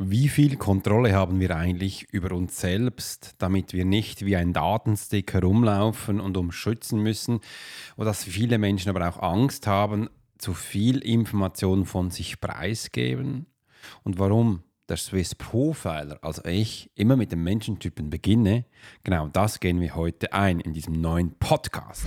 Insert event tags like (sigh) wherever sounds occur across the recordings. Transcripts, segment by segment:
Wie viel Kontrolle haben wir eigentlich über uns selbst, damit wir nicht wie ein Datenstick herumlaufen und uns schützen müssen? Oder dass viele Menschen aber auch Angst haben, zu viel Information von sich preisgeben? Und warum der Swiss Profiler, also ich, immer mit dem Menschentypen beginne? Genau das gehen wir heute ein in diesem neuen Podcast.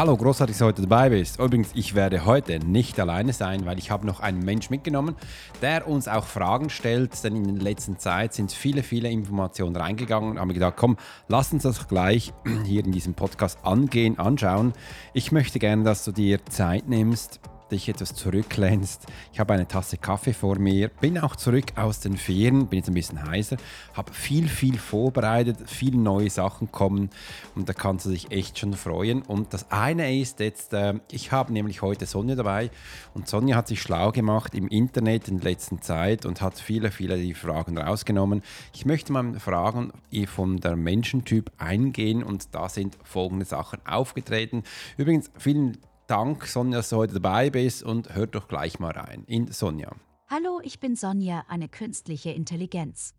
Hallo, großartig, dass du heute dabei bist. Übrigens, ich werde heute nicht alleine sein, weil ich habe noch einen Mensch mitgenommen, der uns auch Fragen stellt, denn in der letzten Zeit sind viele, viele Informationen reingegangen und haben gedacht, komm, lass uns das gleich hier in diesem Podcast angehen, anschauen. Ich möchte gerne, dass du dir Zeit nimmst, dich etwas zurücklehnst. Ich habe eine Tasse Kaffee vor mir, bin auch zurück aus den Ferien, bin jetzt ein bisschen heißer, habe viel, viel vorbereitet, viele neue Sachen kommen und da kannst du dich echt schon freuen. Und das eine ist jetzt, äh, ich habe nämlich heute Sonja dabei und Sonja hat sich schlau gemacht im Internet in der letzten Zeit und hat viele, viele die Fragen rausgenommen. Ich möchte mal Fragen von der Menschentyp eingehen und da sind folgende Sachen aufgetreten. Übrigens, vielen Dank, Sonja, dass du heute dabei bist und hört doch gleich mal rein in Sonja. Hallo, ich bin Sonja, eine künstliche Intelligenz.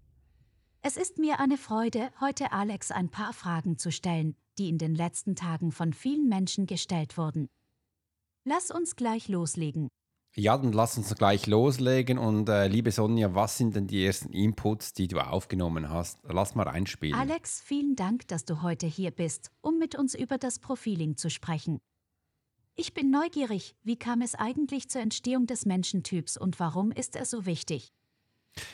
Es ist mir eine Freude, heute Alex ein paar Fragen zu stellen, die in den letzten Tagen von vielen Menschen gestellt wurden. Lass uns gleich loslegen. Ja, dann lass uns gleich loslegen. Und äh, liebe Sonja, was sind denn die ersten Inputs, die du aufgenommen hast? Lass mal reinspielen. Alex, vielen Dank, dass du heute hier bist, um mit uns über das Profiling zu sprechen. Ich bin neugierig, wie kam es eigentlich zur Entstehung des Menschentyps und warum ist er so wichtig?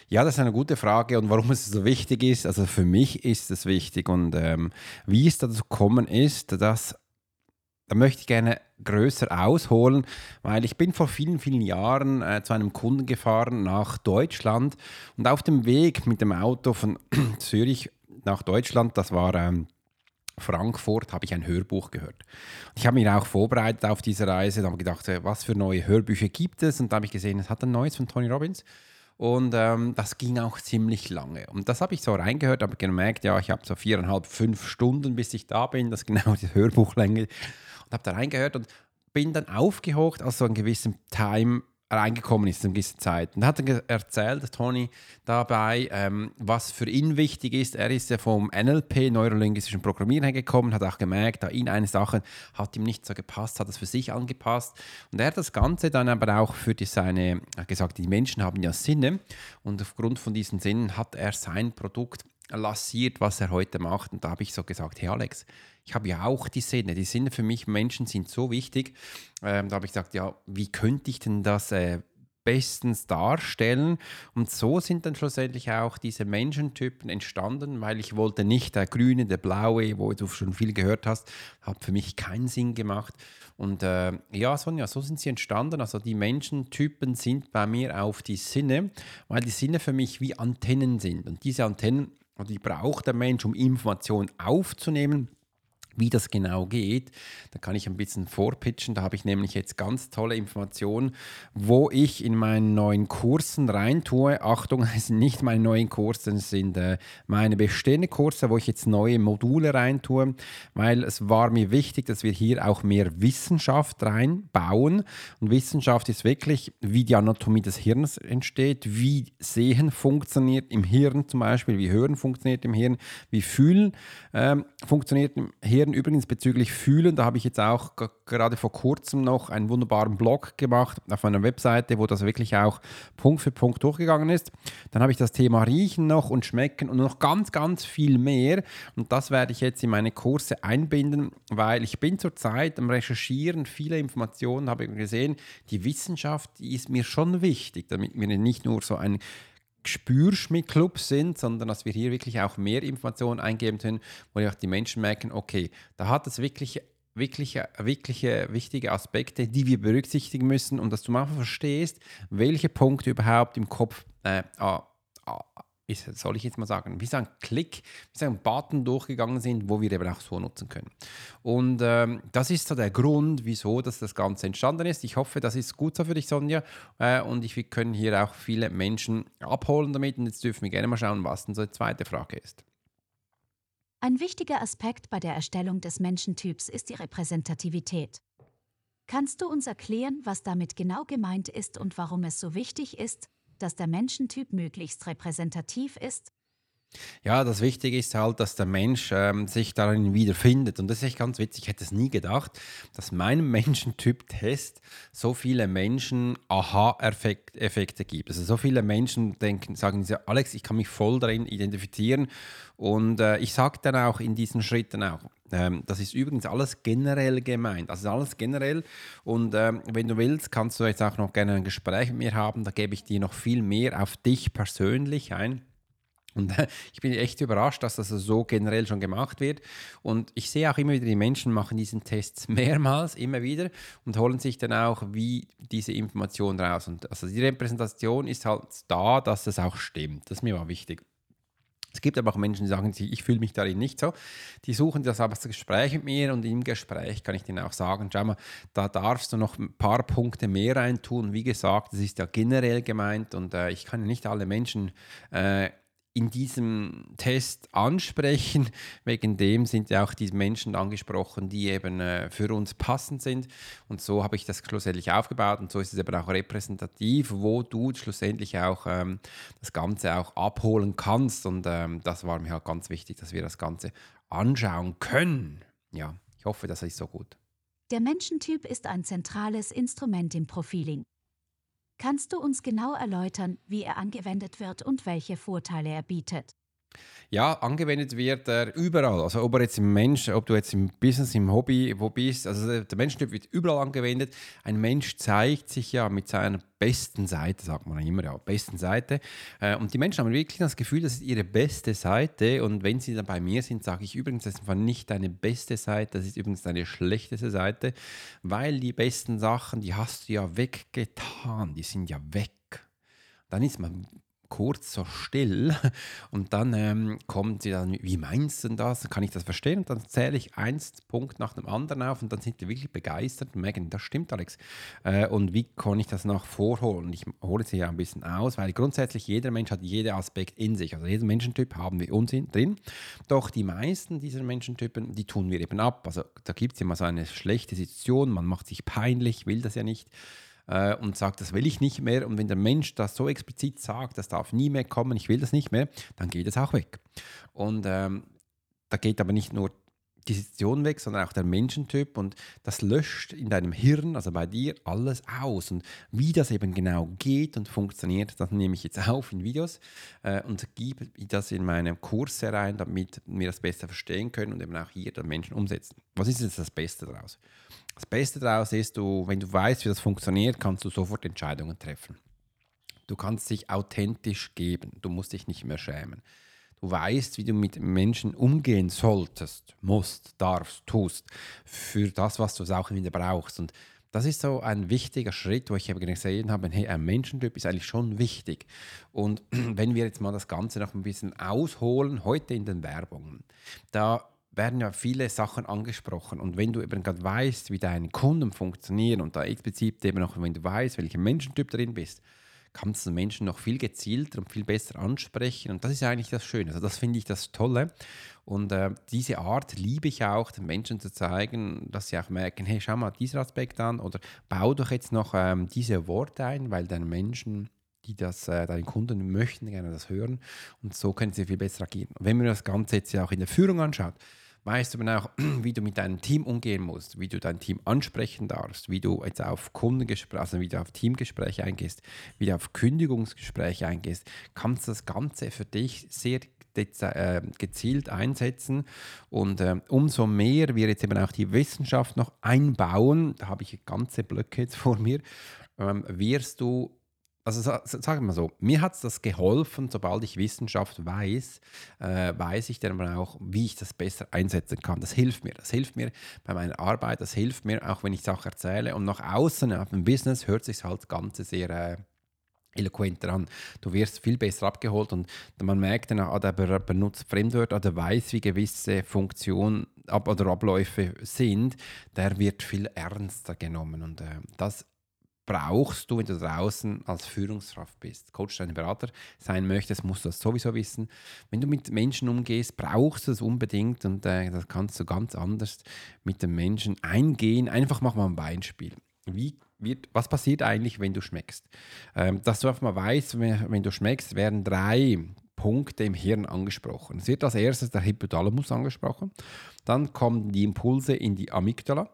Ja, das ist eine gute Frage und warum es so wichtig ist. Also für mich ist es wichtig und ähm, wie es dazu gekommen ist, dass da möchte ich gerne größer ausholen, weil ich bin vor vielen, vielen Jahren äh, zu einem Kunden gefahren nach Deutschland und auf dem Weg mit dem Auto von (clears throat) Zürich nach Deutschland, das war ähm, Frankfurt habe ich ein Hörbuch gehört. Ich habe mich auch vorbereitet auf diese Reise, da habe gedacht, äh, was für neue Hörbücher gibt es? Und da habe ich gesehen, es hat ein neues von Tony Robbins. Und ähm, das ging auch ziemlich lange. Und das habe ich so reingehört, habe gemerkt, ja, ich habe so viereinhalb, fünf Stunden, bis ich da bin, das ist genau die Hörbuchlänge. Und habe da reingehört und bin dann aufgehocht, also so einen gewissen Time reingekommen ist in dieser Zeit. Und hat er erzählt, Tony, dabei, ähm, was für ihn wichtig ist. Er ist ja vom NLP, neurolinguistischen Programmieren, hergekommen, hat auch gemerkt, da ihn eine Sache hat ihm nicht so gepasst, hat es für sich angepasst. Und er hat das Ganze dann aber auch für die, seine, gesagt, die Menschen haben ja Sinne. Und aufgrund von diesen Sinnen hat er sein Produkt lanciert, was er heute macht. Und da habe ich so gesagt, hey Alex, ich habe ja auch die Sinne. Die Sinne für mich, Menschen sind so wichtig. Ähm, da habe ich gesagt, ja, wie könnte ich denn das äh, bestens darstellen? Und so sind dann schlussendlich auch diese Menschentypen entstanden, weil ich wollte nicht der grüne, der blaue, wo du schon viel gehört hast, hat für mich keinen Sinn gemacht. Und äh, ja, Sonja, so sind sie entstanden. Also die Menschentypen sind bei mir auf die Sinne, weil die Sinne für mich wie Antennen sind. Und diese Antennen, die braucht der Mensch, um Informationen aufzunehmen wie das genau geht, da kann ich ein bisschen vorpitchen. Da habe ich nämlich jetzt ganz tolle Informationen, wo ich in meinen neuen Kursen reintue. Achtung, (laughs) es sind nicht meine neuen Kurse, es sind äh, meine bestehenden Kurse, wo ich jetzt neue Module reintue, weil es war mir wichtig, dass wir hier auch mehr Wissenschaft reinbauen. Und Wissenschaft ist wirklich, wie die Anatomie des Hirns entsteht, wie Sehen funktioniert im Hirn zum Beispiel, wie Hören funktioniert im Hirn, wie Fühlen ähm, funktioniert im Hirn recherchieren. Übrigens bezüglich Fühlen, da habe ich jetzt auch gerade vor kurzem noch einen wunderbaren Blog gemacht auf meiner Webseite, wo das wirklich auch Punkt für Punkt durchgegangen ist. Dann habe ich das Thema Riechen noch und Schmecken und noch ganz, ganz viel mehr. Und das werde ich jetzt in meine Kurse einbinden, weil ich bin zurzeit am Recherchieren, viele Informationen habe ich gesehen. Die Wissenschaft die ist mir schon wichtig, damit wir nicht nur so ein Spürschmied-Club sind, sondern dass wir hier wirklich auch mehr Informationen eingeben können, wo auch die Menschen merken, okay, da hat es wirklich wirkliche, wirkliche wichtige Aspekte, die wir berücksichtigen müssen. Und dass du mal verstehst, welche Punkte überhaupt im Kopf äh, ist, soll ich jetzt mal sagen, wie so ein Klick, wie so ein Button durchgegangen sind, wo wir eben auch so nutzen können. Und ähm, das ist so der Grund, wieso dass das Ganze entstanden ist. Ich hoffe, das ist gut so für dich, Sonja. Äh, und ich, wir können hier auch viele Menschen abholen damit. Und jetzt dürfen wir gerne mal schauen, was denn so die zweite Frage ist. Ein wichtiger Aspekt bei der Erstellung des Menschentyps ist die Repräsentativität. Kannst du uns erklären, was damit genau gemeint ist und warum es so wichtig ist, dass der Menschentyp möglichst repräsentativ ist? Ja, das Wichtige ist halt, dass der Mensch ähm, sich darin wiederfindet. Und das ist echt ganz witzig. Ich hätte es nie gedacht, dass meinem (laughs) Menschentyp-Test so viele Menschen Aha-Effekte gibt. Also so viele Menschen denken, sagen sie, Alex, ich kann mich voll darin identifizieren. Und äh, ich sage dann auch in diesen Schritten auch, ähm, das ist übrigens alles generell gemeint. Also alles generell. Und ähm, wenn du willst, kannst du jetzt auch noch gerne ein Gespräch mit mir haben. Da gebe ich dir noch viel mehr auf dich persönlich ein. Und äh, ich bin echt überrascht, dass das so generell schon gemacht wird. Und ich sehe auch immer wieder, die Menschen machen diesen Test (laughs) mehrmals, immer wieder und holen sich dann auch wie diese Information raus. Und also die Repräsentation ist halt da, dass es auch stimmt. Das ist mir mal wichtig. Es gibt aber auch Menschen, die sagen, ich fühle mich darin nicht so. Die suchen das aber das Gespräch mit mir und im Gespräch kann ich denen auch sagen, schau mal, da darfst du noch ein paar Punkte mehr reintun. Wie gesagt, das ist ja generell gemeint und äh, ich kann nicht alle Menschen äh, in diesem Test ansprechen. (laughs) Wegen dem sind ja auch die Menschen angesprochen, die eben äh, für uns passend sind. Und so habe ich das schlussendlich aufgebaut und so ist es eben auch repräsentativ, wo du schlussendlich auch ähm, das Ganze auch abholen kannst. Und ähm, das war mir halt ganz wichtig, dass wir das Ganze anschauen können. Ja, ich hoffe, das ist so gut. Der Menschentyp ist ein zentrales Instrument im Profiling. Kannst du uns genau erläutern, wie er angewendet wird und welche Vorteile er bietet? Ja, angewendet wird er überall. Also ob er jetzt im Mensch, ob du jetzt im Business, im Hobby, wo bist, also der Menschentyp wird überall angewendet. Ein Mensch zeigt sich ja mit seiner besten Seite, sagt man immer, ja, besten Seite. Äh, und die Menschen haben wirklich das Gefühl, das ist ihre beste Seite. Und wenn sie dann bei mir sind, sage ich übrigens, das ist nicht deine beste Seite, das ist übrigens deine schlechteste Seite, weil die besten Sachen, die hast du ja weggetan, die sind ja weg. Dann ist man kurz so still (laughs) und dann ähm, kommt sie dann, wie meinst du denn das? Kann ich das verstehen? Und dann zähle ich eins Punkt nach dem anderen auf und dann sind die wirklich begeistert und merken, das stimmt, Alex. Äh, und wie kann ich das noch vorholen? Ich hole sie ja ein bisschen aus, weil grundsätzlich jeder Mensch hat jeden Aspekt in sich. Also jeden Menschentyp haben wir uns drin. Doch die meisten dieser Menschentypen, die tun wir eben ab. Also da gibt es immer so eine schlechte Situation, man macht sich peinlich, will das ja nicht äh, und sagt, das will ich nicht mehr. Und wenn der Mensch das so explizit sagt, das darf nie mehr kommen, ich will das nicht mehr, dann geht es auch weg. Und ähm, da geht aber nicht nur die Situation weg, sondern auch der Menschentyp und das löscht in deinem Hirn, also bei dir, alles aus. Und wie das eben genau geht und funktioniert, das nehme ich jetzt (laughs) auf in Videos äh, und gebe das in meine Kurse rein, damit wir das besser verstehen können und eben auch hier den Menschen umsetzen. Was ist jetzt das Beste daraus? Das Beste daraus ist, du, wenn du weißt, wie das funktioniert, kannst du sofort Entscheidungen treffen. Du kannst dich authentisch geben. Du musst dich nicht mehr schämen. Du weißt, wie du mit Menschen umgehen solltest, musst, darfst, tust, für das, was du auch wieder brauchst. Und das ist so ein wichtiger Schritt, wo ich eben gesehen habe, hey, ein Menschentyp ist eigentlich schon wichtig. Und (clears throat) wenn wir jetzt mal das Ganze noch ein bisschen ausholen, heute in den Werbungen, da werden ja viele Sachen angesprochen. Und wenn du eben gerade weißt, wie deine Kunden funktionieren und da explizit eben auch, wenn du weißt, welcher Menschentyp drin bist, kannst du Menschen noch viel gezielter und viel besser ansprechen. Und das ist eigentlich das Schöne. Also das finde ich das Tolle. Und äh, diese Art liebe ich auch, den Menschen zu zeigen, dass sie auch merken, hey, schau mal diesen Aspekt an oder bau doch jetzt noch ähm, diese Worte ein, weil deine Menschen die das, äh, deine Kunden möchten gerne das hören und so können sie viel besser agieren. Und wenn man das Ganze jetzt ja auch in der Führung anschaut, weißt du auch, (clears throat) wie du mit deinem Team umgehen musst, wie du dein Team ansprechen darfst, wie du jetzt auf Kundengespräche, also wie du auf Teamgespräche eingehst, wie du auf Kündigungsgespräche eingehst, kannst das Ganze für dich sehr äh, gezielt einsetzen. Und äh, umso mehr wir jetzt eben auch die Wissenschaft noch einbauen, da habe ich ganze Blöcke jetzt vor mir, ähm, wirst du also sagen wir mal so, mir hat es das geholfen, sobald ich Wissenschaft weiß, äh, weiß ich dann auch, wie ich das besser einsetzen kann. Das hilft mir. Das hilft mir bei meiner Arbeit, das hilft mir auch, wenn ich Sachen erzähle. Und nach außen, auf dem Business, hört sich halt Ganze sehr äh, eloquenter an. Du wirst viel besser abgeholt und man merkt dann, ah, der benutzt Fremdwörter, der weiß, wie gewisse Funktionen ab oder Abläufe sind, der wird viel ernster genommen. Und äh, das brauchst du, wenn du draußen als Führungskraft bist. Coach, dein Berater sein möchtest, musst du das sowieso wissen. Wenn du mit Menschen umgehst, brauchst du es unbedingt und äh, das kannst du ganz anders mit den Menschen eingehen. Einfach mach mal ein Beispiel. Wie wird, was passiert eigentlich, wenn du schmeckst? Ähm, dass du einfach mal weißt, wenn, wenn du schmeckst, werden drei Punkte im Hirn angesprochen. Es wird als erstes der Hypothalamus angesprochen, dann kommen die Impulse in die Amygdala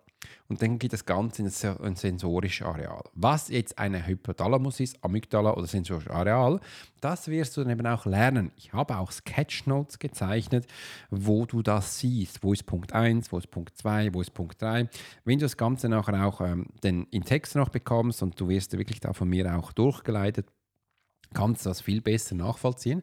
und dann geht das Ganze in ein sensorisches Areal. Was jetzt eine Hypothalamus ist, Amygdala oder sensorisches Areal, das wirst du dann eben auch lernen. Ich habe auch Sketchnotes gezeichnet, wo du das siehst. Wo ist Punkt 1, wo ist Punkt 2, wo ist Punkt 3. Wenn du das Ganze nachher auch ähm, den, in Text noch bekommst und du wirst wirklich da von mir auch durchgeleitet, kannst du das viel besser nachvollziehen.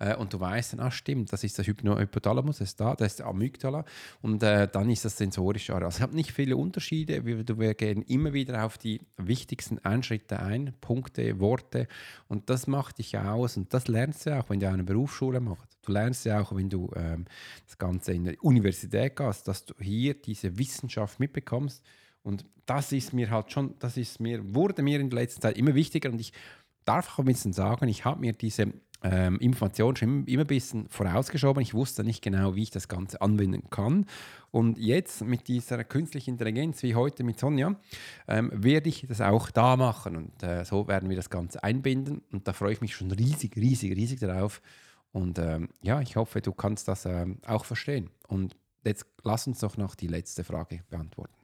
Äh, und du weißt dann, ah stimmt, das ist der Hypothalamus, das ist da, das ist der Amygdala. Und äh, dann ist das sensorische Areal. Also es hat nicht viele Unterschiede, wir, wir gehen immer wieder auf die wichtigsten Einschritte ein, Punkte, Worte. Und das macht dich aus. Und das lernst du auch, wenn du eine Berufsschule machst. Du lernst ja auch, wenn du ähm, das Ganze in der Universität gehst, dass du hier diese Wissenschaft mitbekommst. Und das ist mir halt schon, das ist mir, wurde mir in der letzten Zeit immer wichtiger. Und ich darf auch ein bisschen sagen, ich habe mir diese ähm, Informationen schon immer ein bisschen vorausgeschoben. Ich wusste nicht genau, wie ich das Ganze anwenden kann. Und jetzt mit dieser künstlichen Intelligenz, wie heute mit Sonja, ähm, werde ich das auch da machen. Und äh, so werden wir das Ganze einbinden. Und da freue ich mich schon riesig, riesig, riesig darauf. Und ähm, ja, ich hoffe, du kannst das ähm, auch verstehen. Und jetzt lass uns doch noch die letzte Frage beantworten.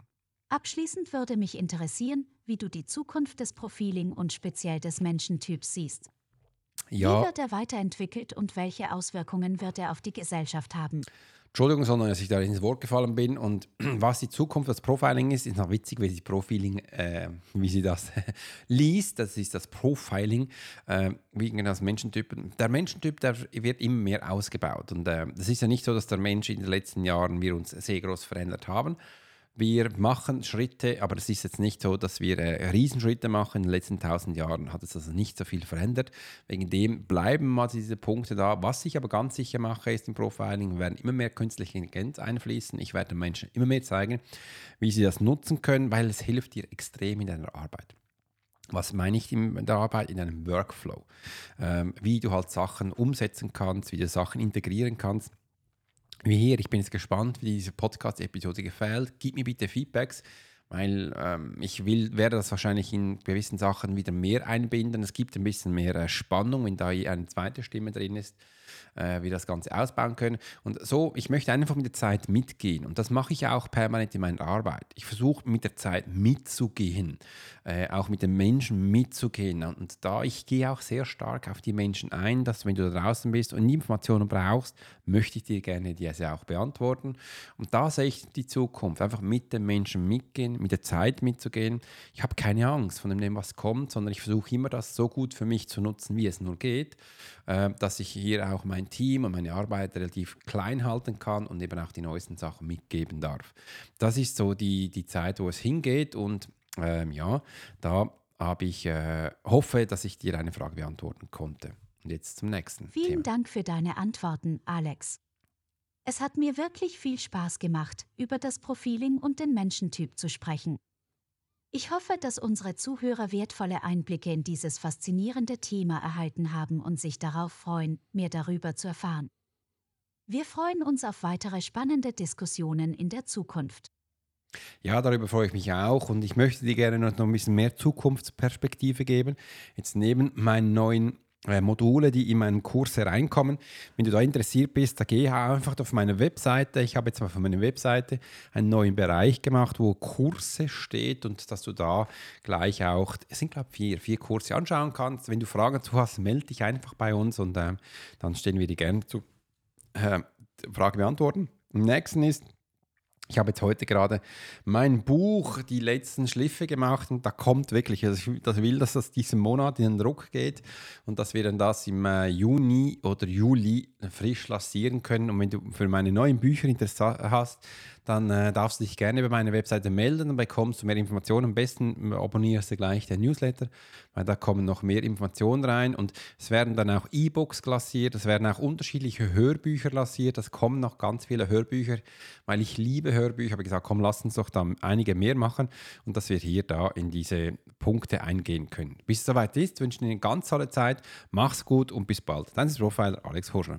Abschließend würde mich interessieren, wie du die Zukunft des Profiling und speziell des Menschentyps siehst. Ja. Wie wird er weiterentwickelt und welche Auswirkungen wird er auf die Gesellschaft haben? Entschuldigung, sondern dass ich da ins Wort gefallen bin. Und (clears throat) was die Zukunft des Profiling ist, ist noch witzig, wie sie Profiling, äh, wie sie das (laughs) liest. Das ist das Profiling äh, wegen das Menschentypen. Der Menschentyp, der wird immer mehr ausgebaut. Und äh, das ist ja nicht so, dass der Mensch in den letzten Jahren wir uns sehr groß verändert haben. Wir machen Schritte, aber es ist jetzt nicht so, dass wir äh, Riesenschritte machen. In den letzten tausend Jahren hat es also nicht so viel verändert. Wegen dem bleiben mal diese Punkte da. Was ich aber ganz sicher mache, ist im Profiling, werden immer mehr künstliche Intelligenz einfließen. Ich werde den Menschen immer mehr zeigen, wie sie das nutzen können, weil es hilft dir extrem in deiner Arbeit. Was meine ich in der Arbeit? In einem Workflow. Ähm, wie du halt Sachen umsetzen kannst, wie du Sachen integrieren kannst wie hier. Ich bin jetzt gespannt, wie diese Podcast-Episode gefällt. Gib mir bitte Feedbacks, weil ähm, ich will, werde das wahrscheinlich in gewissen Sachen wieder mehr einbinden. Es gibt ein bisschen mehr äh, Spannung, wenn da eine zweite Stimme drin ist äh, wir das Ganze ausbauen können. Und so, ich möchte einfach mit der Zeit mitgehen. Und das mache ich auch permanent in meiner Arbeit. Ich versuche mit der Zeit mitzugehen, äh, auch mit den Menschen mitzugehen. Und da ich gehe auch sehr stark auf die Menschen ein, dass wenn du da draußen bist und Informationen brauchst, möchte ich dir gerne diese auch beantworten. Und da sehe ich die Zukunft, einfach mit den Menschen mitgehen, mit der Zeit mitzugehen. Ich habe keine Angst von dem, was kommt, sondern ich versuche immer das so gut für mich zu nutzen, wie es nur geht, äh, dass ich hier auch mein Team und meine Arbeit relativ klein halten kann und eben auch die neuesten Sachen mitgeben darf. Das ist so die, die Zeit, wo es hingeht und ähm, ja, da habe ich äh, hoffe, dass ich dir eine Frage beantworten konnte. Und jetzt zum nächsten. Vielen Thema. Dank für deine Antworten, Alex. Es hat mir wirklich viel Spaß gemacht, über das Profiling und den Menschentyp zu sprechen. Ich hoffe, dass unsere Zuhörer wertvolle Einblicke in dieses faszinierende Thema erhalten haben und sich darauf freuen, mehr darüber zu erfahren. Wir freuen uns auf weitere spannende Diskussionen in der Zukunft. Ja, darüber freue ich mich auch und ich möchte dir gerne noch ein bisschen mehr Zukunftsperspektive geben. Jetzt neben meinen neuen äh, Module, die in meinen Kurs hereinkommen. Wenn du da interessiert bist, dann geh einfach auf meine Webseite. Ich habe jetzt mal von meiner Webseite einen neuen Bereich gemacht, wo Kurse steht und dass du da gleich auch, es sind glaube ich vier, vier Kurse anschauen kannst. Wenn du Fragen zu hast, melde dich einfach bei uns und äh, dann stehen wir dir gerne zu äh, Frage beantworten. Im nächsten ist, ich habe jetzt heute gerade mein Buch, die letzten Schliffe gemacht und da kommt wirklich, also ich will, dass das diesen Monat in den Druck geht und dass wir dann das im äh, Juni oder Juli frisch lancieren können. Und wenn du für meine neuen Bücher Interesse hast, dann äh, darfst du dich gerne über meine Webseite melden und bekommst du mehr Informationen. Am besten abonnierst du gleich den Newsletter, weil da kommen noch mehr Informationen rein und es werden dann auch E-Books klassiert, es werden auch unterschiedliche Hörbücher klassiert, es kommen noch ganz viele Hörbücher, weil ich liebe Hörbücher, habe ich gesagt, komm, lass uns doch da einige mehr machen und dass wir hier da in diese Punkte eingehen können. Bis es soweit ist, wünsche ich eine ganz tolle Zeit, mach's gut und bis bald. Dein Profiler Alex Horschner.